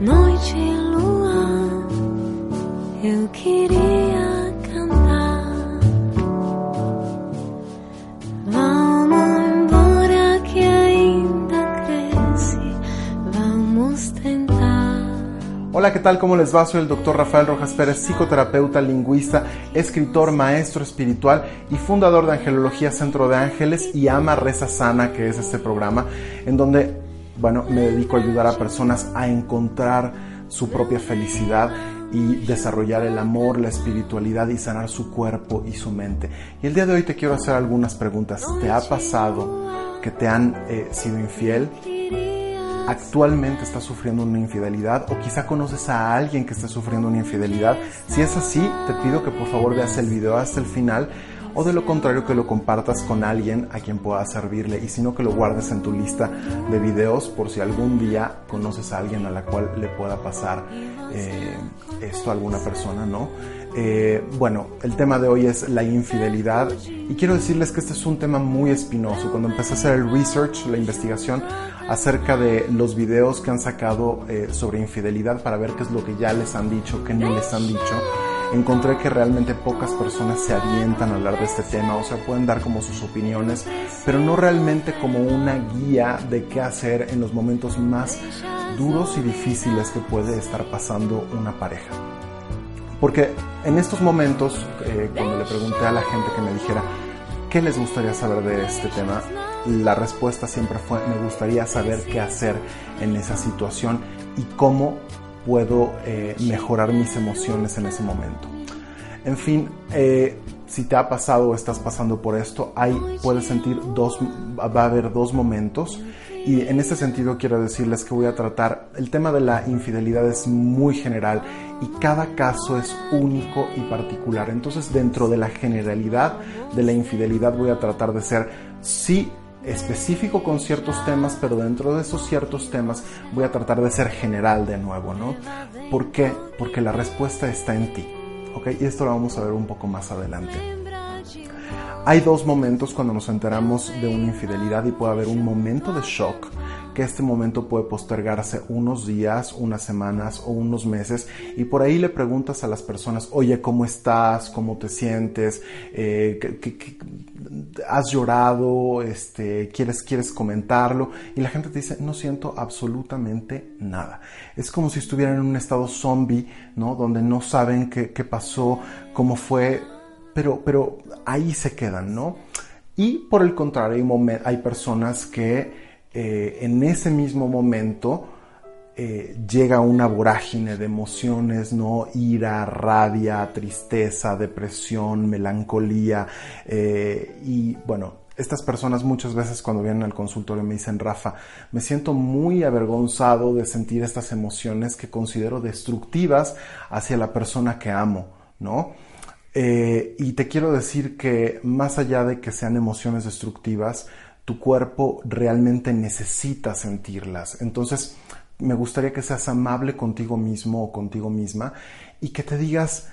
Noite e lua, eu queria cantar. Vamos embora que ainda vamos tentar. Hola, ¿qué tal? ¿Cómo les va? Soy el doctor Rafael Rojas Pérez, psicoterapeuta, lingüista, escritor, maestro espiritual y fundador de Angelología Centro de Ángeles y Ama Reza Sana, que es este programa, en donde, bueno, me dedico a ayudar a personas a encontrar su propia felicidad y desarrollar el amor, la espiritualidad y sanar su cuerpo y su mente. Y el día de hoy te quiero hacer algunas preguntas. ¿Te ha pasado que te han eh, sido infiel? actualmente estás sufriendo una infidelidad o quizá conoces a alguien que esté sufriendo una infidelidad. Si es así, te pido que por favor veas el video hasta el final o de lo contrario que lo compartas con alguien a quien pueda servirle y si no que lo guardes en tu lista de videos por si algún día conoces a alguien a la cual le pueda pasar eh, esto a alguna persona, ¿no? Eh, bueno, el tema de hoy es la infidelidad y quiero decirles que este es un tema muy espinoso. Cuando empecé a hacer el research, la investigación acerca de los videos que han sacado eh, sobre infidelidad para ver qué es lo que ya les han dicho, qué no les han dicho, encontré que realmente pocas personas se avientan a hablar de este tema, o sea, pueden dar como sus opiniones, pero no realmente como una guía de qué hacer en los momentos más duros y difíciles que puede estar pasando una pareja. Porque en estos momentos, eh, cuando le pregunté a la gente que me dijera qué les gustaría saber de este tema, la respuesta siempre fue me gustaría saber qué hacer en esa situación y cómo puedo eh, mejorar mis emociones en ese momento. En fin, eh, si te ha pasado o estás pasando por esto, hay, puedes sentir dos, va a haber dos momentos y en este sentido quiero decirles que voy a tratar, el tema de la infidelidad es muy general y cada caso es único y particular. Entonces dentro de la generalidad de la infidelidad voy a tratar de ser sí específico con ciertos temas, pero dentro de esos ciertos temas voy a tratar de ser general de nuevo, ¿no? ¿Por qué? Porque la respuesta está en ti, ¿ok? Y esto lo vamos a ver un poco más adelante. Hay dos momentos cuando nos enteramos de una infidelidad y puede haber un momento de shock, que este momento puede postergarse unos días, unas semanas o unos meses y por ahí le preguntas a las personas, oye, ¿cómo estás? ¿Cómo te sientes? Eh, ¿qué, qué, qué, has llorado? Este, ¿quieres, ¿Quieres comentarlo? Y la gente te dice, no siento absolutamente nada. Es como si estuvieran en un estado zombie, ¿no? Donde no saben qué, qué pasó, cómo fue, pero, pero ahí se quedan, ¿no? Y por el contrario, hay, hay personas que eh, en ese mismo momento eh, llega una vorágine de emociones, ¿no? Ira, rabia, tristeza, depresión, melancolía. Eh, y bueno, estas personas muchas veces cuando vienen al consultorio me dicen, Rafa, me siento muy avergonzado de sentir estas emociones que considero destructivas hacia la persona que amo, ¿no? Eh, y te quiero decir que más allá de que sean emociones destructivas, tu cuerpo realmente necesita sentirlas. Entonces, me gustaría que seas amable contigo mismo o contigo misma y que te digas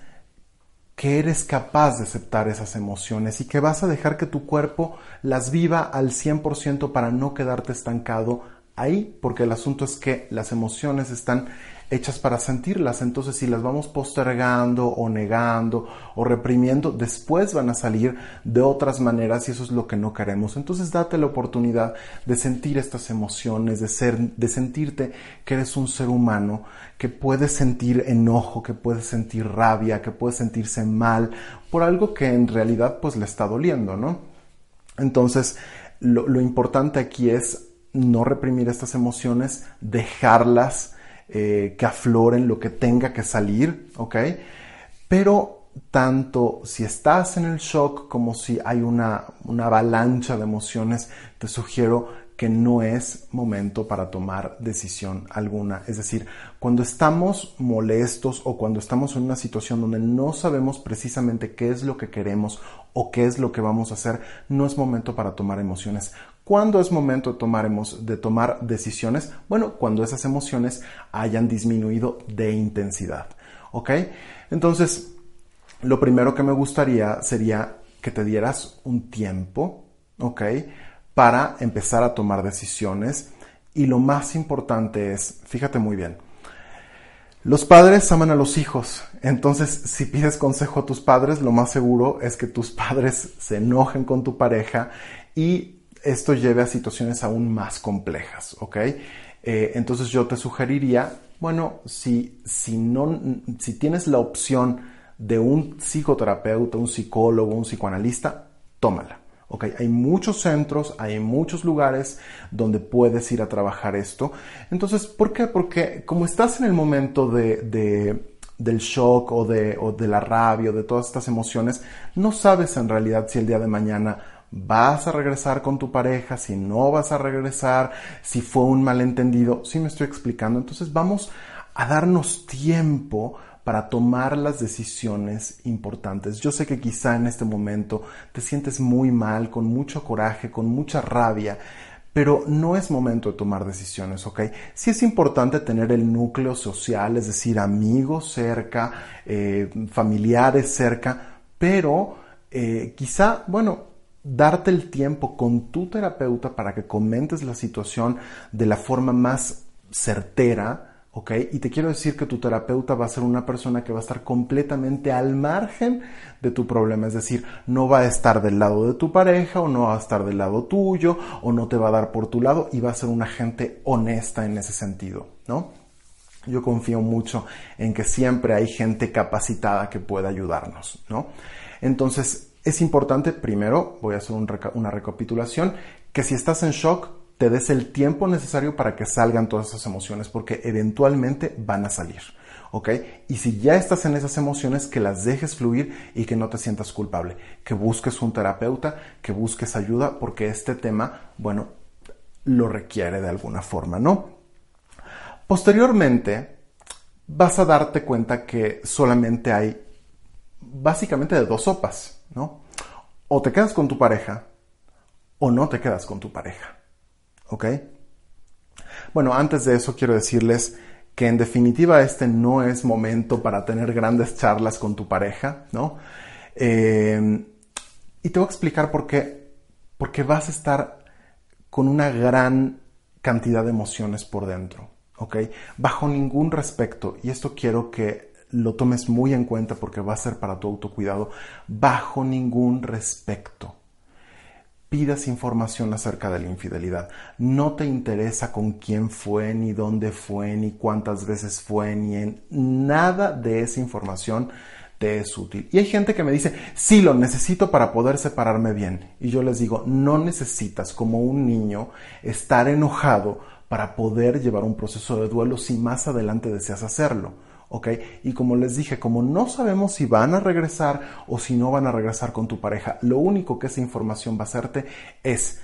que eres capaz de aceptar esas emociones y que vas a dejar que tu cuerpo las viva al 100% para no quedarte estancado ahí, porque el asunto es que las emociones están hechas para sentirlas. Entonces, si las vamos postergando o negando o reprimiendo, después van a salir de otras maneras y eso es lo que no queremos. Entonces, date la oportunidad de sentir estas emociones, de ser, de sentirte que eres un ser humano, que puede sentir enojo, que puede sentir rabia, que puede sentirse mal por algo que en realidad pues le está doliendo, ¿no? Entonces, lo importante aquí es no reprimir estas emociones, dejarlas eh, que afloren lo que tenga que salir, ¿ok? Pero tanto si estás en el shock como si hay una, una avalancha de emociones, te sugiero que no es momento para tomar decisión alguna. Es decir, cuando estamos molestos o cuando estamos en una situación donde no sabemos precisamente qué es lo que queremos o qué es lo que vamos a hacer, no es momento para tomar emociones. ¿Cuándo es momento de tomar, de tomar decisiones? Bueno, cuando esas emociones hayan disminuido de intensidad. ¿Ok? Entonces, lo primero que me gustaría sería que te dieras un tiempo, ¿ok? Para empezar a tomar decisiones. Y lo más importante es, fíjate muy bien, Los padres aman a los hijos, entonces si pides consejo a tus padres, lo más seguro es que tus padres se enojen con tu pareja y esto lleve a situaciones aún más complejas, ¿ok? Eh, entonces yo te sugeriría, bueno, si, si, no, si tienes la opción de un psicoterapeuta, un psicólogo, un psicoanalista, tómala. Okay, hay muchos centros, hay muchos lugares donde puedes ir a trabajar esto. Entonces, ¿por qué? Porque como estás en el momento de, del shock o de, o de la rabia o de todas estas emociones, no sabes en realidad si el día de mañana vas a regresar con tu pareja, si no vas a regresar, si fue un malentendido. Sí me estoy explicando. Entonces vamos a darnos tiempo para tomar las decisiones importantes. Yo sé que quizá en este momento te sientes muy mal, con mucho coraje, con mucha rabia, pero no es momento de tomar decisiones, ¿ok? Sí es importante tener el núcleo social, es decir, amigos cerca, eh, familiares cerca, pero eh, quizá, bueno, darte el tiempo con tu terapeuta para que comentes la situación de la forma más certera, ¿ok? Y te quiero decir que tu terapeuta va a ser una persona que va a estar completamente al margen de tu problema, es decir, no va a estar del lado de tu pareja o no va a estar del lado tuyo o no te va a dar por tu lado y va a ser una gente honesta en ese sentido, ¿no? Yo confío mucho en que siempre hay gente capacitada que pueda ayudarnos, ¿no? Entonces, es importante, primero, voy a hacer una recapitulación, que si estás en shock, te des el tiempo necesario para que salgan todas esas emociones, porque eventualmente van a salir. ¿ok? Y si ya estás en esas emociones, que las dejes fluir y que no te sientas culpable, que busques un terapeuta, que busques ayuda, porque este tema, bueno, lo requiere de alguna forma, ¿no? Posteriormente, vas a darte cuenta que solamente hay básicamente de dos sopas, ¿no? O te quedas con tu pareja o no te quedas con tu pareja. ¿Ok? Bueno, antes de eso quiero decirles que en definitiva este no es momento para tener grandes charlas con tu pareja, ¿no? Eh, y te voy a explicar por qué. Porque vas a estar con una gran cantidad de emociones por dentro, ¿ok? Bajo ningún respecto, y esto quiero que lo tomes muy en cuenta porque va a ser para tu autocuidado, bajo ningún respecto pidas información acerca de la infidelidad. No te interesa con quién fue, ni dónde fue, ni cuántas veces fue, ni en nada de esa información te es útil. Y hay gente que me dice, sí, lo necesito para poder separarme bien. Y yo les digo, no necesitas como un niño estar enojado para poder llevar un proceso de duelo si más adelante deseas hacerlo. ¿Ok? Y como les dije, como no sabemos si van a regresar o si no van a regresar con tu pareja, lo único que esa información va a hacerte es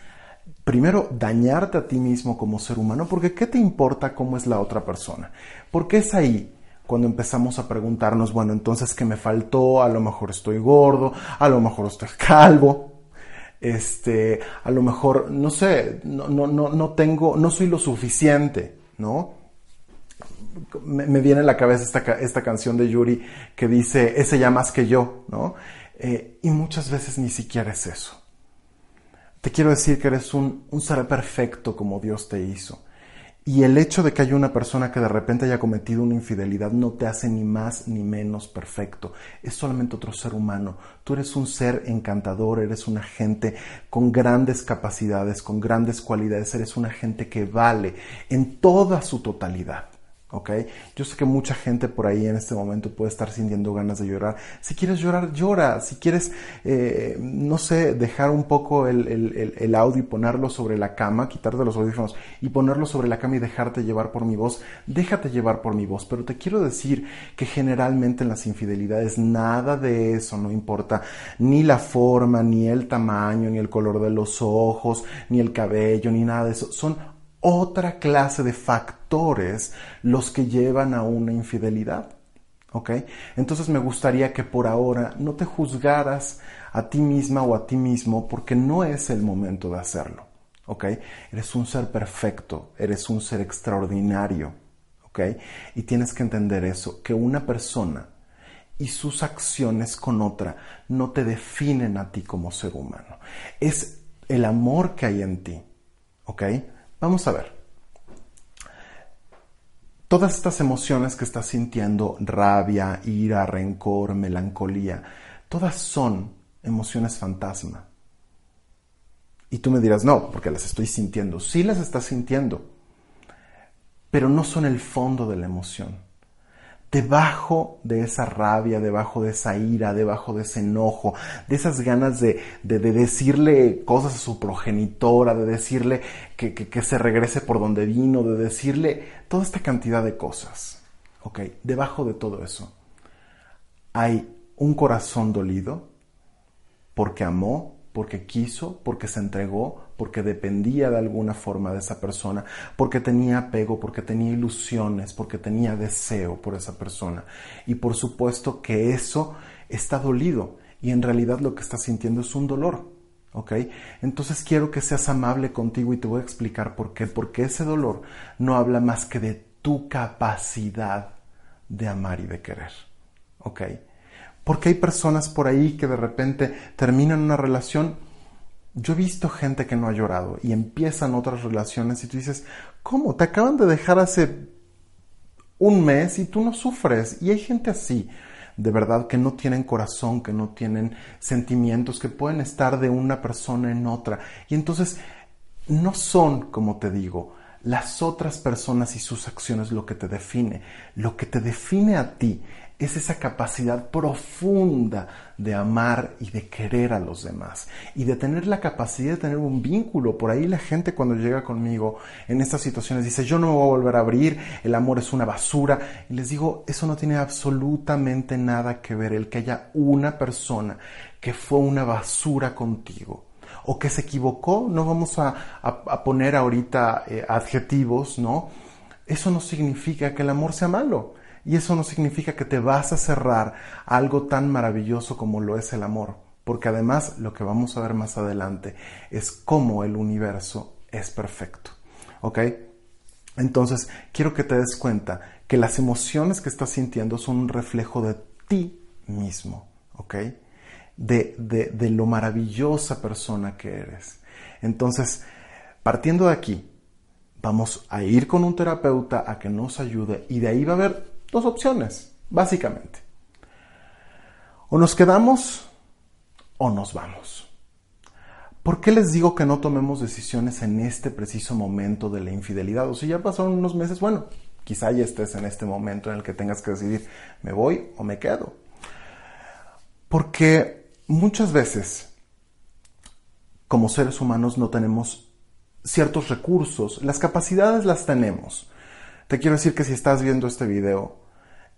primero dañarte a ti mismo como ser humano, porque ¿qué te importa cómo es la otra persona? Porque es ahí cuando empezamos a preguntarnos, bueno, entonces ¿qué me faltó? A lo mejor estoy gordo, a lo mejor estoy calvo, este, a lo mejor, no sé, no, no, no, no tengo, no soy lo suficiente, ¿no? Me, viene a la cabeza esta, esta, canción de Yuri que dice, ese ya más que yo, ¿no? Eh, y muchas veces ni siquiera es eso. Te quiero decir que eres un, un ser perfecto como Dios te hizo. Y el hecho de que haya una persona que de repente haya cometido una infidelidad no te hace ni más ni menos perfecto. Es solamente otro ser humano. Tú eres un ser encantador, eres una gente con grandes capacidades, con grandes cualidades, eres una gente que vale en toda su totalidad. ¿Ok? Yo sé que mucha gente por ahí en este momento puede estar sintiendo ganas de llorar. Si quieres llorar, llora. Si quieres, eh, no sé, dejar un poco el, el, el, audio y ponerlo sobre la cama, quitarte los audífonos y ponerlo sobre la cama y dejarte llevar por mi voz, déjate llevar por mi voz. Pero te quiero decir que generalmente en las infidelidades nada de eso, no importa ni la forma, ni el tamaño, ni el color de los ojos, ni el cabello, ni nada de eso. Son otra clase de factores los que llevan a una infidelidad. ¿Ok? Entonces me gustaría que por ahora no te juzgaras a ti misma o a ti mismo porque no es el momento de hacerlo. ¿Ok? Eres un ser perfecto, eres un ser extraordinario. ¿Ok? Y tienes que entender eso, que una persona y sus acciones con otra no te definen a ti como ser humano. Es el amor que hay en ti. ¿Ok? Vamos a ver. todas estas emociones que estás sintiendo, rabia, ira, rencor, melancolía, todas son emociones fantasma. Y tú me dirás, no, porque las estoy sintiendo. Sí las estás sintiendo, pero no son el fondo de la emoción debajo de esa rabia, debajo de esa ira, debajo de ese enojo, de esas ganas de, decirle cosas a su progenitora, de decirle que, que, se regrese por donde vino, de decirle toda esta cantidad de cosas. ¿Ok? Debajo de todo eso hay un corazón dolido porque amó, porque quiso, porque se entregó, porque dependía de alguna forma de esa persona, porque tenía apego, porque tenía ilusiones, porque tenía deseo por esa persona. Y por supuesto que eso está dolido y en realidad lo que está sintiendo es un dolor. ¿Ok? Entonces quiero que seas amable contigo y te voy a explicar por qué. Porque ese dolor no habla más que de tu capacidad de amar y de querer. ¿Ok? Porque hay personas por ahí que de repente terminan una relación yo he visto gente que no ha llorado y empiezan otras relaciones y tú dices, ¿cómo? Te acaban de dejar hace un mes y tú no sufres. Y hay gente así, de verdad, que no tienen corazón, que no tienen sentimientos, que pueden estar de una persona en otra. Y entonces no son, como te digo, las otras personas y sus acciones lo que te define. Lo que te define a ti es esa capacidad profunda de amar y de querer a los demás y de tener la capacidad de tener un vínculo. Por ahí la gente cuando llega conmigo en estas situaciones dice, yo no me voy a volver a abrir, el amor es una basura. Y les digo, eso no tiene absolutamente nada que ver el que haya una persona que fue una basura contigo o que se equivocó, no vamos a, poner ahorita eh, adjetivos, ¿no? Eso no significa que el amor sea malo. Y eso no significa que te vas a cerrar algo tan maravilloso como lo es el amor, porque además lo que vamos a ver más adelante es cómo el universo es perfecto. ¿Ok? Entonces, quiero que te des cuenta que las emociones que estás sintiendo son un reflejo de ti mismo. ¿Ok? De, de, de lo maravillosa persona que eres. Entonces, partiendo de aquí, vamos a ir con un terapeuta a que nos ayude y de ahí va a haber Dos opciones, básicamente. O nos quedamos o nos vamos. ¿Por qué les digo que no tomemos decisiones en este preciso momento de la infidelidad? O si ya pasaron unos meses, bueno, quizá ya estés en este momento en el que tengas que decidir, ¿me voy o me quedo? Porque muchas veces, como seres humanos, no tenemos ciertos recursos. Las capacidades las tenemos. Te quiero decir que si estás viendo este video,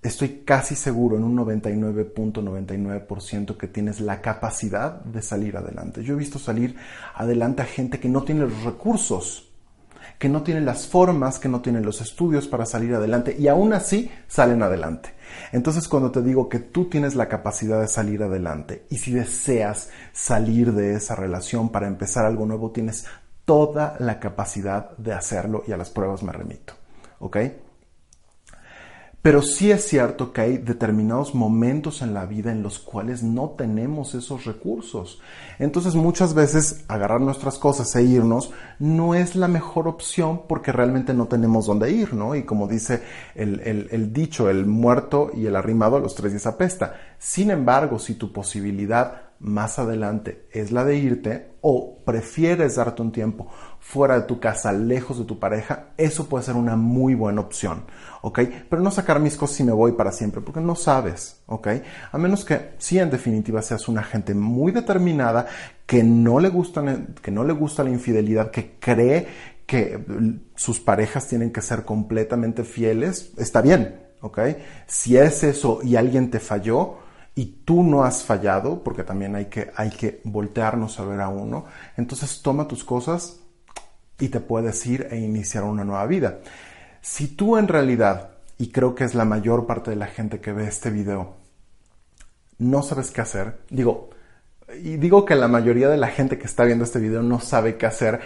estoy casi seguro en un 99.99% que tienes la capacidad de salir adelante. Yo he visto salir adelante a gente que no tiene los recursos, que no tiene las formas, que no tiene los estudios para salir adelante y aún así salen adelante. Entonces cuando te digo que tú tienes la capacidad de salir adelante y si deseas salir de esa relación para empezar algo nuevo, tienes toda la capacidad de hacerlo y a las pruebas me remito. ¿Ok? Pero sí es cierto que hay determinados momentos en la vida en los cuales no tenemos esos recursos. Entonces muchas veces agarrar nuestras cosas e irnos no es la mejor opción porque realmente no tenemos dónde ir, ¿no? Y como dice el, el dicho, el muerto y el arrimado a los tres días apesta. Sin embargo, si tu posibilidad más adelante es la de irte o prefieres darte un tiempo fuera de tu casa, lejos de tu pareja, eso puede ser una muy buena opción, ¿ok? Pero no sacar mis cosas y me voy para siempre, porque no sabes, ¿ok? A menos que sí, en definitiva, seas una gente muy determinada, que no le, que no le gusta la infidelidad, que cree que sus parejas tienen que ser completamente fieles, está bien, ¿ok? Si es eso y alguien te falló, y tú no has fallado, porque también hay que, hay que voltearnos a ver a uno, entonces toma tus cosas y te puedes ir e iniciar una nueva vida. Si tú en realidad, y creo que es la mayor parte de la gente que ve este video, no sabes qué hacer, digo, y digo que la mayoría de la gente que está viendo este video no sabe qué hacer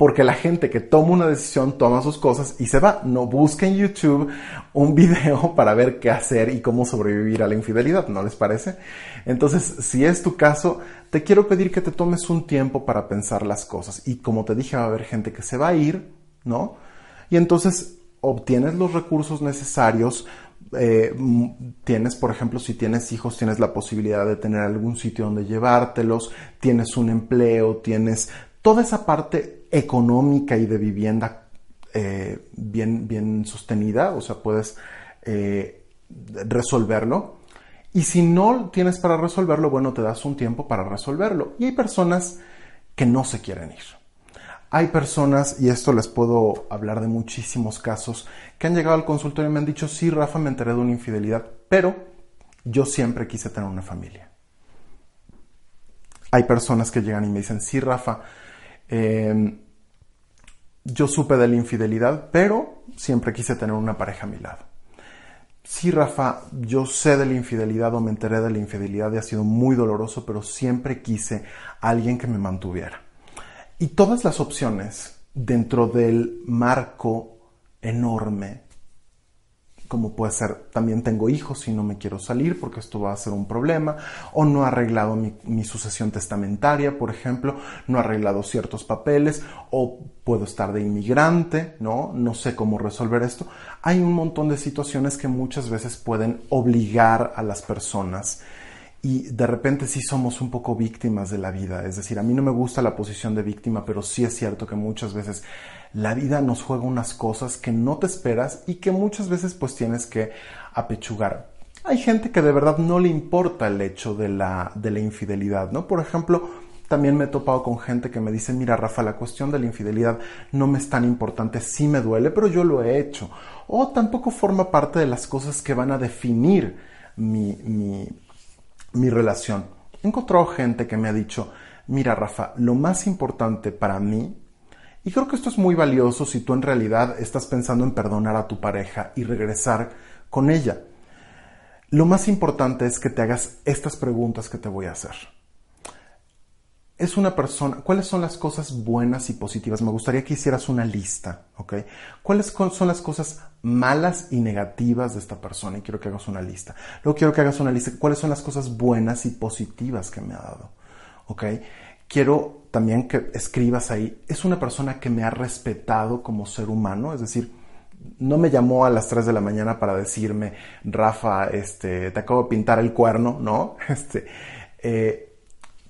porque la gente que toma una decisión toma sus cosas y se va. No busca en YouTube un video para ver qué hacer y cómo sobrevivir a la infidelidad, ¿no les parece? Entonces, si es tu caso, te quiero pedir que te tomes un tiempo para pensar las cosas. Y como te dije, va a haber gente que se va a ir, ¿no? Y entonces obtienes los recursos necesarios, eh, tienes, por ejemplo, si tienes hijos, tienes la posibilidad de tener algún sitio donde llevártelos, tienes un empleo, tienes toda esa parte económica y de vivienda eh, bien, bien sostenida, o sea, puedes eh, resolverlo. Y si no tienes para resolverlo, bueno, te das un tiempo para resolverlo. Y hay personas que no se quieren ir. Hay personas, y esto les puedo hablar de muchísimos casos, que han llegado al consultorio y me han dicho, sí, Rafa, me enteré de una infidelidad, pero yo siempre quise tener una familia. Hay personas que llegan y me dicen, sí, Rafa, em, yo supe de la infidelidad, pero siempre quise tener una pareja a mi lado. Sí, Rafa, yo sé de la infidelidad o me enteré de la infidelidad y ha sido muy doloroso, pero siempre quise a alguien que me mantuviera. Y todas las opciones dentro del marco enorme, como puede ser, también tengo hijos y no me quiero salir porque esto va a ser un problema, o no he arreglado mi, sucesión testamentaria, por ejemplo, no he arreglado ciertos papeles, o puedo estar de inmigrante, ¿no? No sé cómo resolver esto. Hay un montón de situaciones que muchas veces pueden obligar a las personas y de repente sí somos un poco víctimas de la vida. Es decir, a mí no me gusta la posición de víctima, pero sí es cierto que muchas veces la vida nos juega unas cosas que no te esperas y que muchas veces pues tienes que apechugar. Hay gente que de verdad no le importa el hecho de la, de la infidelidad, ¿no? Por ejemplo, también me he topado con gente que me dice, mira Rafa, la cuestión de la infidelidad no me es tan importante, sí me duele, pero yo lo he hecho. O tampoco forma parte de las cosas que van a definir mi, mi mi relación. He encontrado gente que me ha dicho, mira Rafa, lo más importante para mí, y creo que esto es muy valioso si tú en realidad estás pensando en perdonar a tu pareja y regresar con ella. Lo más importante es que te hagas estas preguntas que te voy a hacer es una persona, ¿cuáles son las cosas buenas y positivas? Me gustaría que hicieras una lista, ¿ok? ¿Cuáles son las cosas malas y negativas de esta persona? Y quiero que hagas una lista. Luego quiero que hagas una lista, ¿cuáles son las cosas buenas y positivas que me ha dado? ¿Ok? Quiero también que escribas ahí, es una persona que me ha respetado como ser humano, es decir, no me llamó a las 3 de la mañana para decirme, Rafa, este, te acabo de pintar el cuerno, ¿no? Este, eh,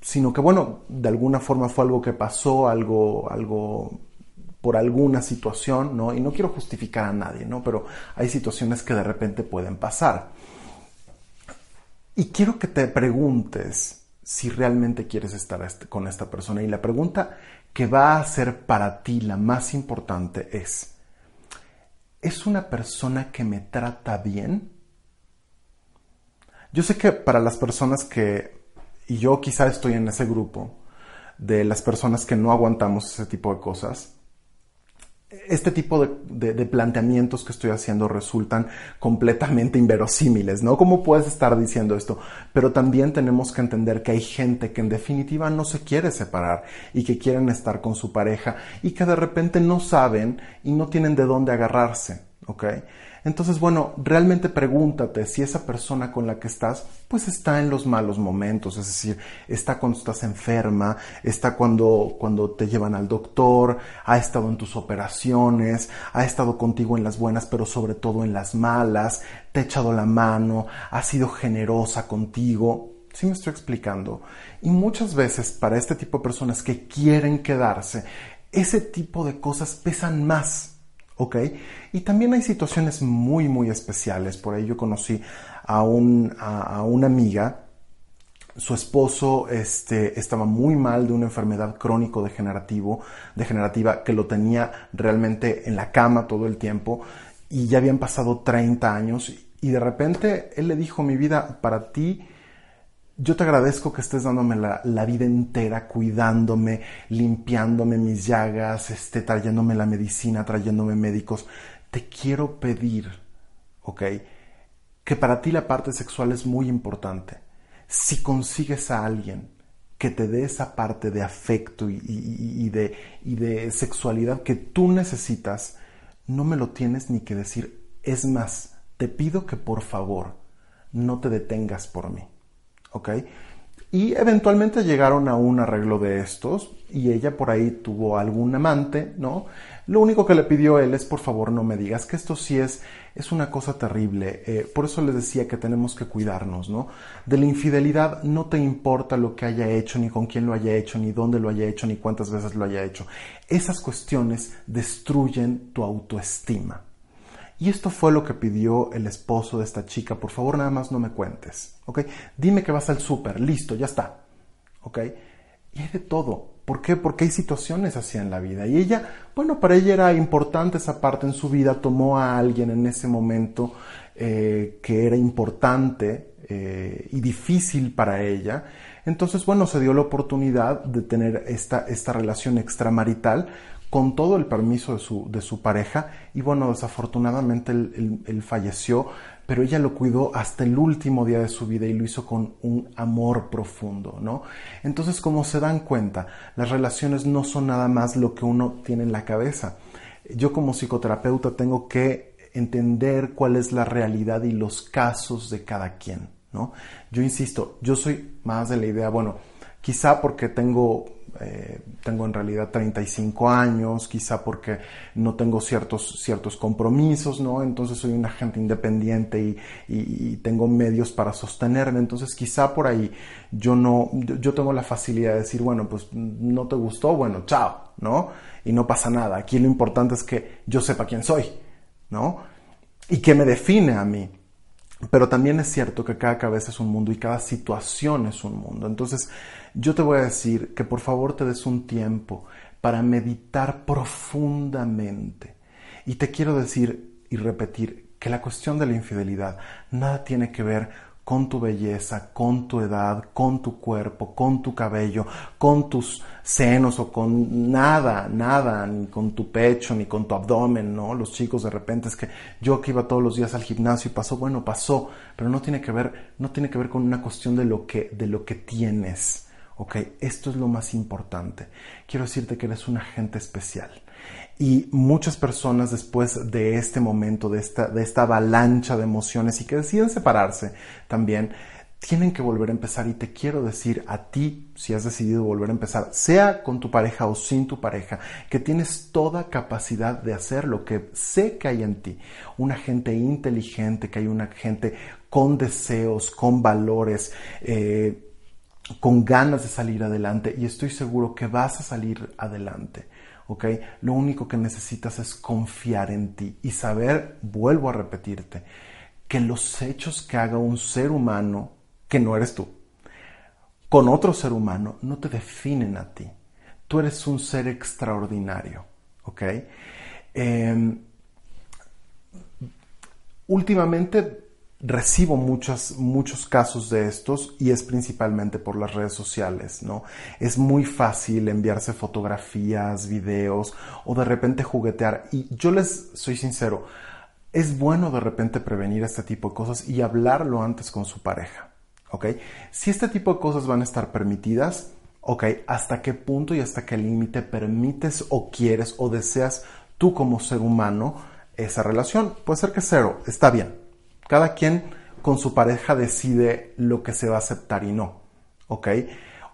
sino que bueno, de alguna forma fue algo que pasó, algo, algo por alguna situación, ¿no? Y no quiero justificar a nadie, ¿no? Pero hay situaciones que de repente pueden pasar. Y quiero que te preguntes si realmente quieres estar con esta persona. Y la pregunta que va a ser para ti la más importante es, ¿es una persona que me trata bien? Yo sé que para las personas que y yo quizá estoy en ese grupo de las personas que no aguantamos ese tipo de cosas, este tipo de, planteamientos que estoy haciendo resultan completamente inverosímiles, ¿no? ¿Cómo puedes estar diciendo esto? Pero también tenemos que entender que hay gente que en definitiva no se quiere separar y que quieren estar con su pareja y que de repente no saben y no tienen de dónde agarrarse, ¿ok? Entonces, bueno, realmente pregúntate si esa persona con la que estás, pues está en los malos momentos, es decir, está cuando estás enferma, está cuando, cuando te llevan al doctor, ha estado en tus operaciones, ha estado contigo en las buenas, pero sobre todo en las malas, te ha echado la mano, ha sido generosa contigo. ¿Sí me estoy explicando? Y muchas veces para este tipo de personas que quieren quedarse, ese tipo de cosas pesan más ¿ok? Y también hay situaciones muy, muy especiales. Por ahí yo conocí a, un, a, una amiga, su esposo este, estaba muy mal de una enfermedad crónico degenerativo, degenerativa que lo tenía realmente en la cama todo el tiempo y ya habían pasado 30 años y de repente él le dijo, mi vida, para ti yo te agradezco que estés dándome la, vida entera, cuidándome, limpiándome mis llagas, este, trayéndome la medicina, trayéndome médicos. Te quiero pedir, ¿ok? Que para ti la parte sexual es muy importante. Si consigues a alguien que te dé esa parte de afecto y, de, y de sexualidad que tú necesitas, no me lo tienes ni que decir. Es más, te pido que por favor no te detengas por mí. ¿Ok? Y eventualmente llegaron a un arreglo de estos y ella por ahí tuvo algún amante, ¿no? Lo único que le pidió él es por favor no me digas que esto sí es, es una cosa terrible. Eh, por eso les decía que tenemos que cuidarnos, ¿no? De la infidelidad no te importa lo que haya hecho, ni con quién lo haya hecho, ni dónde lo haya hecho, ni cuántas veces lo haya hecho. Esas cuestiones destruyen tu autoestima. Y esto fue lo que pidió el esposo de esta chica. Por favor, nada más no me cuentes. ¿Ok? Dime que vas al súper. Listo, ya está. ¿Ok? Y hay de todo. ¿Por qué? Porque hay situaciones así en la vida. Y ella, bueno, para ella era importante esa parte en su vida, tomó a alguien en ese momento eh, que era importante eh, y difícil para ella. Entonces, bueno, se dio la oportunidad de tener esta, esta relación extramarital con todo el permiso de su, de su pareja y bueno, desafortunadamente él falleció pero ella lo cuidó hasta el último día de su vida y lo hizo con un amor profundo, ¿no? Entonces, como se dan cuenta, las relaciones no son nada más lo que uno tiene en la cabeza. Yo como psicoterapeuta tengo que entender cuál es la realidad y los casos de cada quien, ¿no? Yo insisto, yo soy más de la idea, bueno, quizá porque tengo eh, tengo en realidad 35 años, quizá porque no tengo ciertos, ciertos compromisos, ¿no? Entonces soy un agente independiente y, tengo medios para sostenerme, entonces quizá por ahí yo no, yo tengo la facilidad de decir, bueno, pues no te gustó, bueno, chao, ¿no? Y no pasa nada, aquí lo importante es que yo sepa quién soy, ¿no? Y que me define a mí. Pero también es cierto que cada cabeza es un mundo y cada situación es un mundo. Entonces, yo te voy a decir que por favor te des un tiempo para meditar profundamente. Y te quiero decir y repetir que la cuestión de la infidelidad nada tiene que ver con tu belleza, con tu edad, con tu cuerpo, con tu cabello, con tus senos o con nada, nada, ni con tu pecho, ni con tu abdomen, ¿no? Los chicos de repente es que yo que iba todos los días al gimnasio y pasó, bueno, pasó, pero no tiene que ver, no tiene que ver con una cuestión de lo que, de lo que tienes. ¿Ok? Esto es lo más importante. Quiero decirte que eres un agente especial. Y muchas personas después de este momento, de esta, de esta avalancha de emociones y que deciden separarse también, tienen que volver a empezar y te quiero decir a ti, si has decidido volver a empezar, sea con tu pareja o sin tu pareja, que tienes toda capacidad de hacer lo que sé que hay en ti. Una gente inteligente, que hay una gente con deseos, con valores, eh, con ganas de salir adelante y estoy seguro que vas a salir adelante. ¿ok? Lo único que necesitas es confiar en ti y saber, vuelvo a repetirte, que los hechos que haga un ser humano, que no eres tú, con otro ser humano, no te definen a ti. Tú eres un ser extraordinario, ¿ok? Em, últimamente recibo muchos, casos de estos y es principalmente por las redes sociales, ¿no? Es muy fácil enviarse fotografías, videos o de repente juguetear. Y yo les soy sincero, es bueno de repente prevenir este tipo de cosas y hablarlo antes con su pareja, ¿ok? Si este tipo de cosas van a estar permitidas, ¿ok? ¿Hasta qué punto y hasta qué límite permites o quieres o deseas tú como ser humano esa relación? Puede ser que cero, está bien, cada quien con su pareja decide lo que se va a aceptar y no, ¿ok?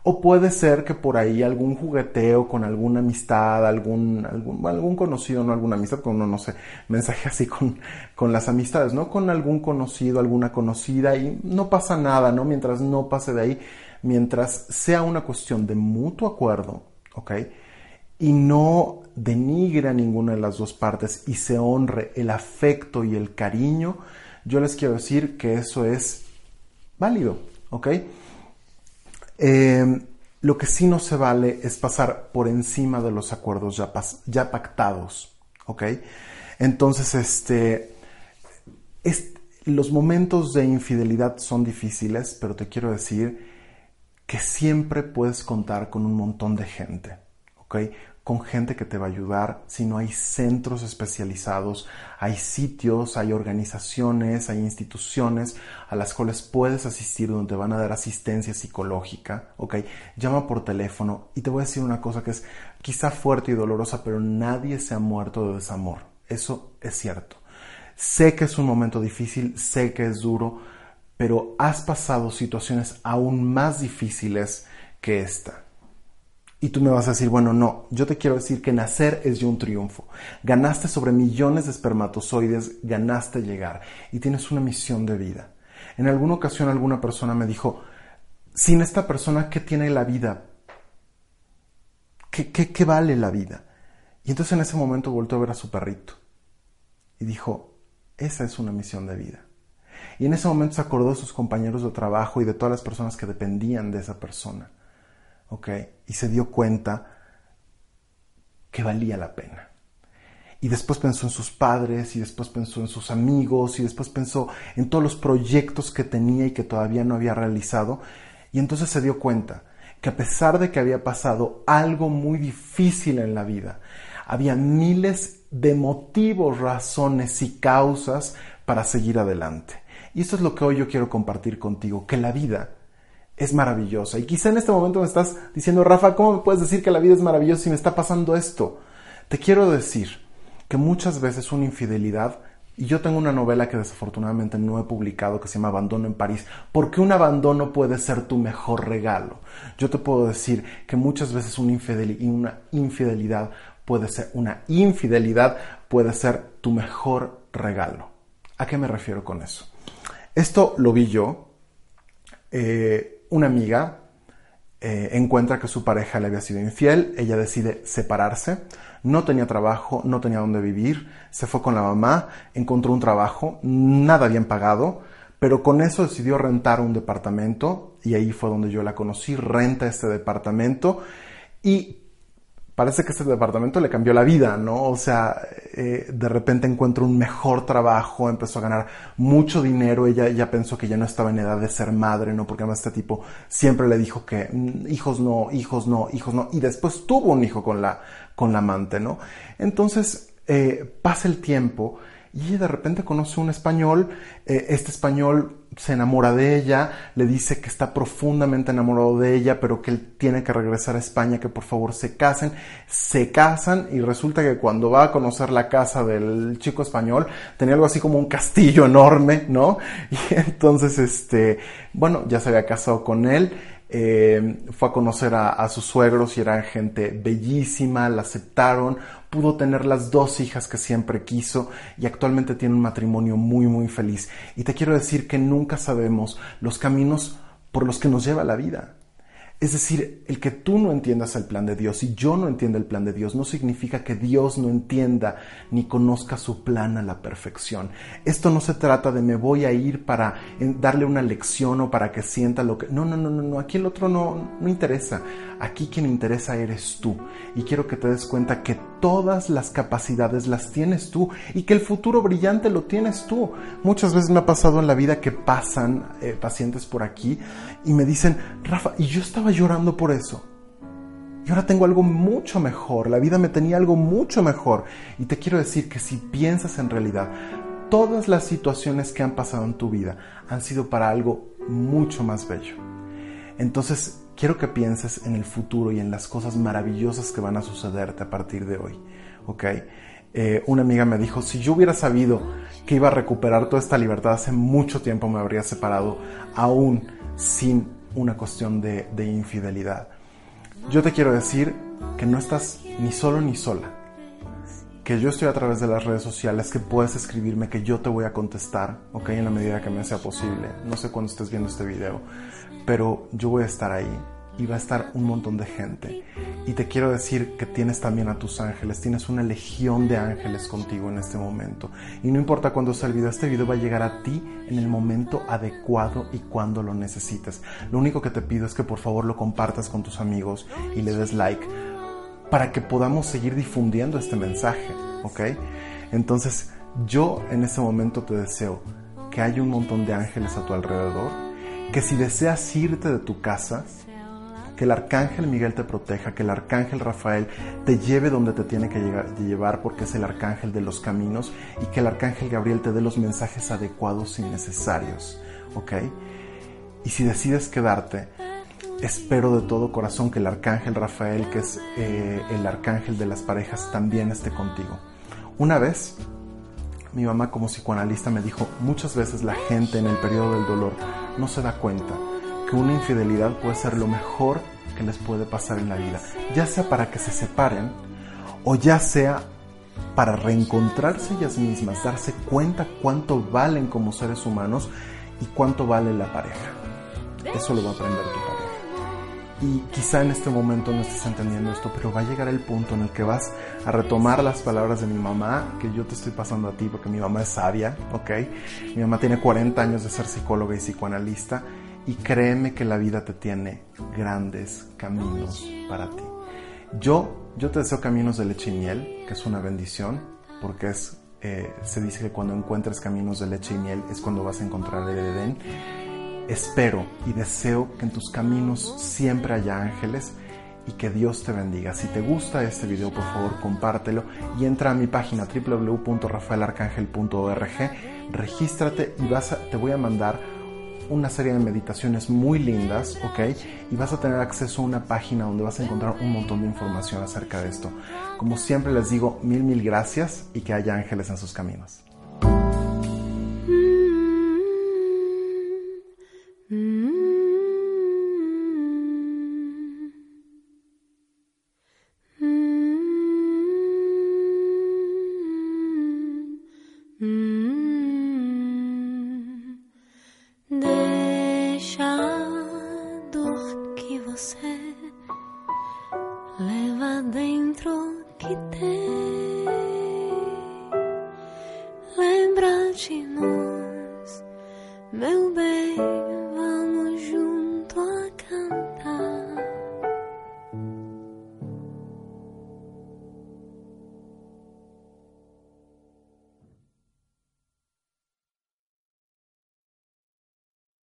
O puede ser que por ahí algún jugueteo con alguna amistad, algún, algún, algún conocido, no alguna amistad, con uno no sé, mensaje así con, con las amistades, ¿no? Con algún conocido, alguna conocida y no pasa nada, ¿no? Mientras no pase de ahí, mientras sea una cuestión de mutuo acuerdo, ¿ok? Y no denigre a ninguna de las dos partes y se honre el afecto y el cariño, yo les quiero decir que eso es válido, ¿ok? Em, lo que sí no se vale es pasar por encima de los acuerdos ya, ya pactados, ¿ok? Entonces, este, los momentos de infidelidad son difíciles, pero te quiero decir que siempre puedes contar con un montón de gente, ¿ok? Con gente que te va a ayudar, sino hay centros especializados, hay sitios, hay organizaciones, hay instituciones a las cuales puedes asistir donde van a dar asistencia psicológica, ¿ok? Llama por teléfono y te voy a decir una cosa que es quizá fuerte y dolorosa, pero nadie se ha muerto de desamor. Eso es cierto. Sé que es un momento difícil, sé que es duro, pero has pasado situaciones aún más difíciles que esta. Y tú me vas a decir, bueno, no, yo te quiero decir que nacer es ya un triunfo. Ganaste sobre millones de espermatozoides, ganaste llegar y tienes una misión de vida. En alguna ocasión alguna persona me dijo, sin esta persona, ¿qué tiene la vida? ¿Qué, qué, vale la vida? Y entonces en ese momento volvió a ver a su perrito y dijo, esa es una misión de vida. Y en ese momento se acordó de sus compañeros de trabajo y de todas las personas que dependían de esa persona. Y se dio cuenta que valía la pena. Y después pensó en sus padres, y después pensó en sus amigos, y después pensó en todos los proyectos que tenía y que todavía no había realizado. Y entonces se dio cuenta que a pesar de que había pasado algo muy difícil en la vida, había miles de motivos, razones y causas para seguir adelante. Y esto es lo que hoy yo quiero compartir contigo, que la vida es maravillosa. Y quizá en este momento me estás diciendo, Rafa, ¿cómo me puedes decir que la vida es maravillosa si me está pasando esto? Te quiero decir que muchas veces una infidelidad, y yo tengo una novela que desafortunadamente no he publicado que se llama Abandono en París, porque un abandono puede ser tu mejor regalo. Yo te puedo decir que muchas veces una, una infidelidad puede ser, una infidelidad puede ser tu mejor regalo. ¿A qué me refiero con eso? Esto lo vi yo. Eh, una amiga eh, encuentra que su pareja le había sido infiel, ella decide separarse, no tenía trabajo, no tenía dónde vivir, se fue con la mamá, encontró un trabajo, nada bien pagado, pero con eso decidió rentar un departamento y ahí fue donde yo la conocí, renta este departamento y parece que este departamento le cambió la vida, ¿no? O sea, eh, de repente encuentra un mejor trabajo, empezó a ganar mucho dinero, ella ya pensó que ya no estaba en edad de ser madre, ¿no? Porque además este tipo siempre le dijo que mm, hijos no, hijos no, hijos no, y después tuvo un hijo con la, con la amante, ¿no? Entonces, eh, pasa el tiempo y de repente conoce un español, eh, este español se enamora de ella, le dice que está profundamente enamorado de ella, pero que él tiene que regresar a España, que por favor se casen, se casan y resulta que cuando va a conocer la casa del chico español tenía algo así como un castillo enorme, ¿no? Y entonces, este, bueno, ya se había casado con él. Eh, fue a conocer a, a, sus suegros y eran gente bellísima, la aceptaron, pudo tener las dos hijas que siempre quiso y actualmente tiene un matrimonio muy muy feliz. Y te quiero decir que nunca sabemos los caminos por los que nos lleva la vida. Es decir, el que tú no entiendas el plan de Dios y yo no entienda el plan de Dios no significa que Dios no entienda ni conozca su plan a la perfección. Esto no se trata de me voy a ir para darle una lección o para que sienta lo que... No, no, no, no, no. aquí el otro no, no interesa. Aquí quien interesa eres tú. Y quiero que te des cuenta que todas las capacidades las tienes tú y que el futuro brillante lo tienes tú. Muchas veces me ha pasado en la vida que pasan eh, pacientes por aquí y me dicen, Rafa, y yo estaba llorando por eso. Y ahora tengo algo mucho mejor, la vida me tenía algo mucho mejor. Y te quiero decir que si piensas en realidad, todas las situaciones que han pasado en tu vida han sido para algo mucho más bello. Entonces, quiero que pienses en el futuro y en las cosas maravillosas que van a sucederte a partir de hoy. ¿Ok? Eh, una amiga me dijo, si yo hubiera sabido que iba a recuperar toda esta libertad hace mucho tiempo me habría separado aún sin una cuestión de, infidelidad. Yo te quiero decir que no estás ni solo ni sola, que yo estoy a través de las redes sociales, que puedes escribirme, que yo te voy a contestar, ok, en la medida que me sea posible. No sé cuándo estés viendo este video, pero yo voy a estar ahí y va a estar un montón de gente. Y te quiero decir que tienes también a tus ángeles, tienes una legión de ángeles contigo en este momento. Y no importa cuándo sea el video, este video va a llegar a ti en el momento adecuado y cuando lo necesites. Lo único que te pido es que por favor lo compartas con tus amigos y le des like para que podamos seguir difundiendo este mensaje, ¿ok? Entonces, yo en este momento te deseo que haya un montón de ángeles a tu alrededor, que si deseas irte de tu casa, que el arcángel Miguel te proteja, que el arcángel Rafael te lleve donde te tiene que llevar porque es el arcángel de los caminos y que el arcángel Gabriel te dé los mensajes adecuados y necesarios, ¿ok? Y si decides quedarte, espero de todo corazón que el arcángel Rafael, que es eh, el arcángel de las parejas, también esté contigo. Una vez Mi mamá como psicoanalista me dijo, muchas veces la gente en el periodo del dolor no se da cuenta que una infidelidad puede ser lo mejor que les puede pasar en la vida, ya sea para que se separen o ya sea para reencontrarse ellas mismas, darse cuenta cuánto valen como seres humanos y cuánto vale la pareja. Eso lo va a aprender pareja. Y quizá en este momento no estés entendiendo esto, pero va a llegar el punto en el que vas a retomar las palabras de mi mamá, que yo te estoy pasando a ti porque mi mamá es sabia, ¿ok? Mi mamá tiene 40 años de ser psicóloga y psicoanalista y créeme que la vida te tiene grandes caminos para ti. Yo, yo te deseo caminos de leche y miel, que es una bendición, porque es, eh, se dice que cuando encuentres caminos de leche y miel es cuando vas a encontrar el Edén Espero y deseo que en tus caminos siempre haya ángeles y que Dios te bendiga. Si te gusta este video, por favor, compártelo y entra a mi página www.rafaelarcangel.org, regístrate y vas a, te voy a mandar una serie de meditaciones muy lindas, ¿ok? Y vas a tener acceso a una página donde vas a encontrar un montón de información acerca de esto. Como siempre les digo, mil, mil gracias y que haya ángeles en sus caminos.